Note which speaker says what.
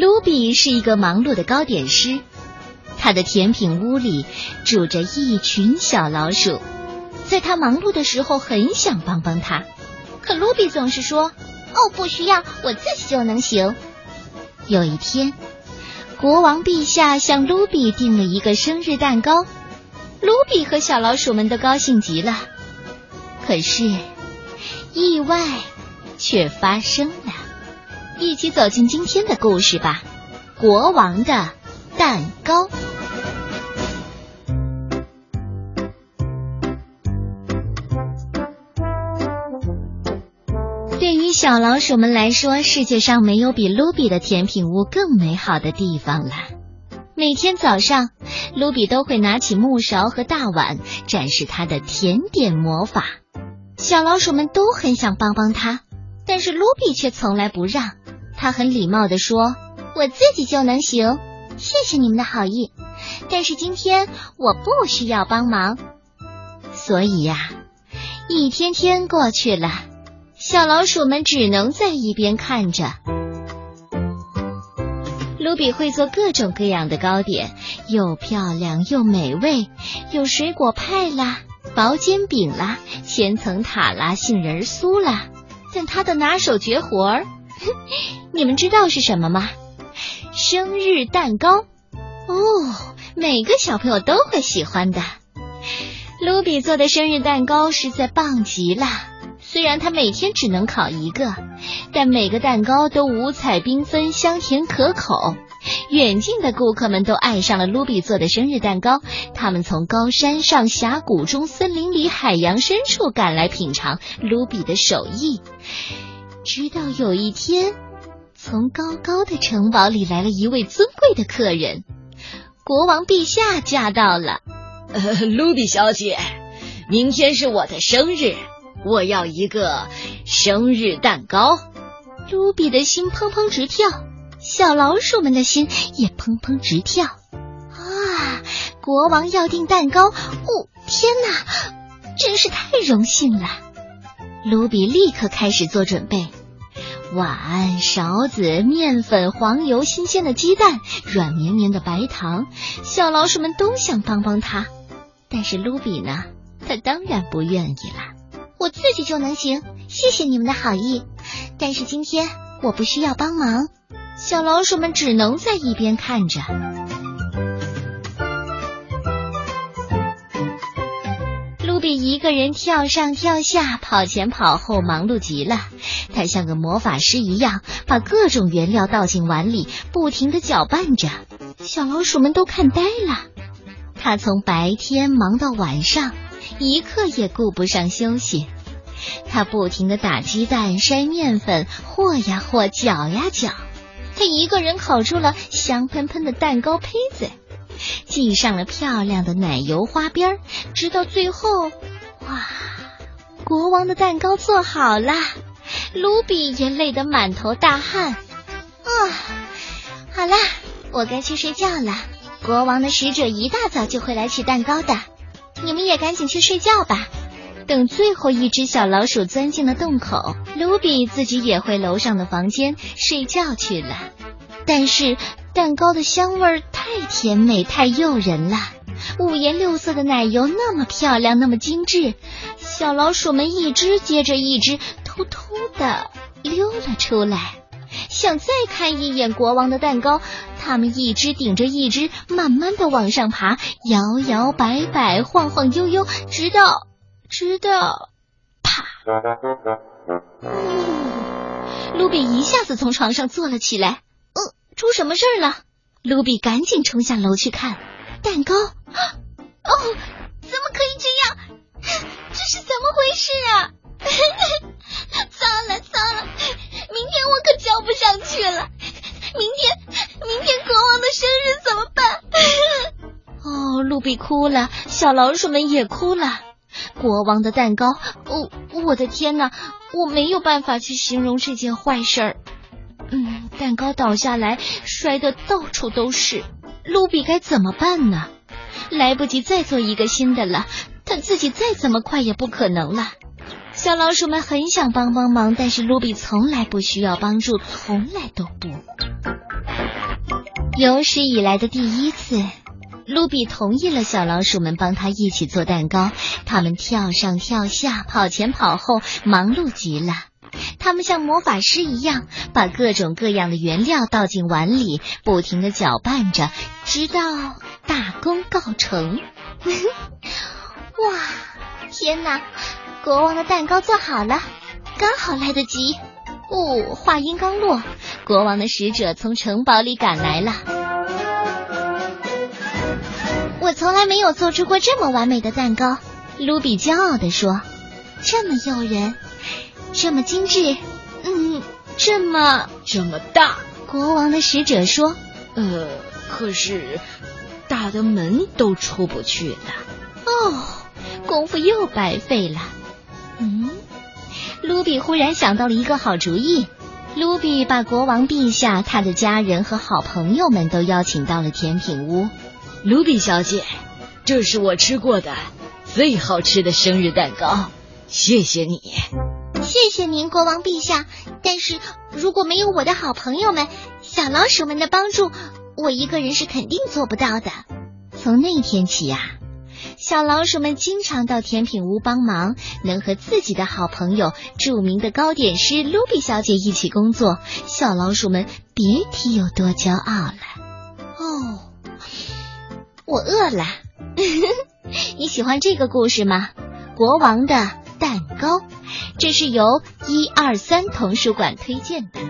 Speaker 1: 卢比是一个忙碌的糕点师，他的甜品屋里住着一群小老鼠。在他忙碌的时候，很想帮帮他，可卢比总是说：“
Speaker 2: 哦，不需要，我自己就能行。”
Speaker 1: 有一天，国王陛下向卢比订了一个生日蛋糕，卢比和小老鼠们都高兴极了。可是，意外却发生了。一起走进今天的故事吧，《国王的蛋糕》。对于小老鼠们来说，世界上没有比卢比的甜品屋更美好的地方了。每天早上，卢比都会拿起木勺和大碗，展示他的甜点魔法。小老鼠们都很想帮帮他，但是卢比却从来不让。他很礼貌地说：“
Speaker 2: 我自己就能行，谢谢你们的好意。但是今天我不需要帮忙。”
Speaker 1: 所以呀，一天天过去了，小老鼠们只能在一边看着。卢比会做各种各样的糕点，又漂亮又美味，有水果派啦。薄煎饼啦，千层塔啦，杏仁酥啦，但他的拿手绝活儿，你们知道是什么吗？生日蛋糕哦，每个小朋友都会喜欢的。卢比做的生日蛋糕实在棒极了，虽然他每天只能烤一个，但每个蛋糕都五彩缤纷，香甜可口。远近的顾客们都爱上了卢比做的生日蛋糕，他们从高山上、峡谷中、森林里、海洋深处赶来品尝卢比的手艺。直到有一天，从高高的城堡里来了一位尊贵的客人，国王陛下驾到了。
Speaker 3: 呃，卢比小姐，明天是我的生日，我要一个生日蛋糕。
Speaker 1: 卢比的心砰砰直跳。小老鼠们的心也砰砰直跳啊！国王要订蛋糕，哦，天哪，真是太荣幸了！卢比立刻开始做准备：碗、勺子、面粉、黄油、新鲜的鸡蛋、软绵绵的白糖。小老鼠们都想帮帮他，但是卢比呢？他当然不愿意了。
Speaker 2: 我自己就能行，谢谢你们的好意，但是今天我不需要帮忙。
Speaker 1: 小老鼠们只能在一边看着。卢比一个人跳上跳下，跑前跑后，忙碌极了。他像个魔法师一样，把各种原料倒进碗里，不停的搅拌着。小老鼠们都看呆了。他从白天忙到晚上，一刻也顾不上休息。他不停的打鸡蛋、筛面粉，和呀和，搅呀搅。他一个人烤出了香喷喷的蛋糕胚子，系上了漂亮的奶油花边，直到最后，哇，国王的蛋糕做好了，卢比也累得满头大汗。
Speaker 2: 啊，好啦，我该去睡觉了。国王的使者一大早就会来取蛋糕的，你们也赶紧去睡觉吧。
Speaker 1: 等最后一只小老鼠钻进了洞口，卢比自己也回楼上的房间睡觉去了。但是蛋糕的香味太甜美、太诱人了，五颜六色的奶油那么漂亮、那么精致，小老鼠们一只接着一只偷偷的溜了出来，想再看一眼国王的蛋糕。他们一只顶着一只，慢慢的往上爬，摇摇摆摆，晃晃悠悠，直到。直到，啪！卢比一下子从床上坐了起来。嗯，出什么事儿了？卢比赶紧冲下楼去看蛋糕。哦，
Speaker 2: 怎么可以这样？这是怎么回事啊？
Speaker 1: 哭了，小老鼠们也哭了。国王的蛋糕，哦，我的天哪，我没有办法去形容这件坏事儿。嗯，蛋糕倒下来，摔得到处都是。卢比该怎么办呢？来不及再做一个新的了，他自己再怎么快也不可能了。小老鼠们很想帮帮忙，但是卢比从来不需要帮助，从来都不。有史以来的第一次，卢比同意了小老鼠们帮他一起做蛋糕。他们跳上跳下，跑前跑后，忙碌极了。他们像魔法师一样，把各种各样的原料倒进碗里，不停的搅拌着，直到大功告成。
Speaker 2: 哇，天哪！国王的蛋糕做好了，刚好来得及。
Speaker 1: 哦，话音刚落，国王的使者从城堡里赶来了。
Speaker 2: 我从来没有做出过这么完美的蛋糕，
Speaker 1: 卢比骄傲地说。
Speaker 2: 这么诱人，这么精致，嗯，这么
Speaker 3: 这么大。
Speaker 1: 国王的使者说：“
Speaker 3: 呃，可是大的门都出不去呢。”
Speaker 1: 哦，功夫又白费了。嗯。卢比忽然想到了一个好主意。卢比把国王陛下、他的家人和好朋友们都邀请到了甜品屋。
Speaker 3: 卢比小姐，这是我吃过的最好吃的生日蛋糕，谢谢你。
Speaker 2: 谢谢您，国王陛下。但是如果没有我的好朋友们、小老鼠们的帮助，我一个人是肯定做不到的。
Speaker 1: 从那天起呀。小老鼠们经常到甜品屋帮忙，能和自己的好朋友著名的糕点师卢比小姐一起工作，小老鼠们别提有多骄傲了。
Speaker 2: 哦，我饿了。
Speaker 1: 你喜欢这个故事吗？国王的蛋糕，这是由一二三童书馆推荐的。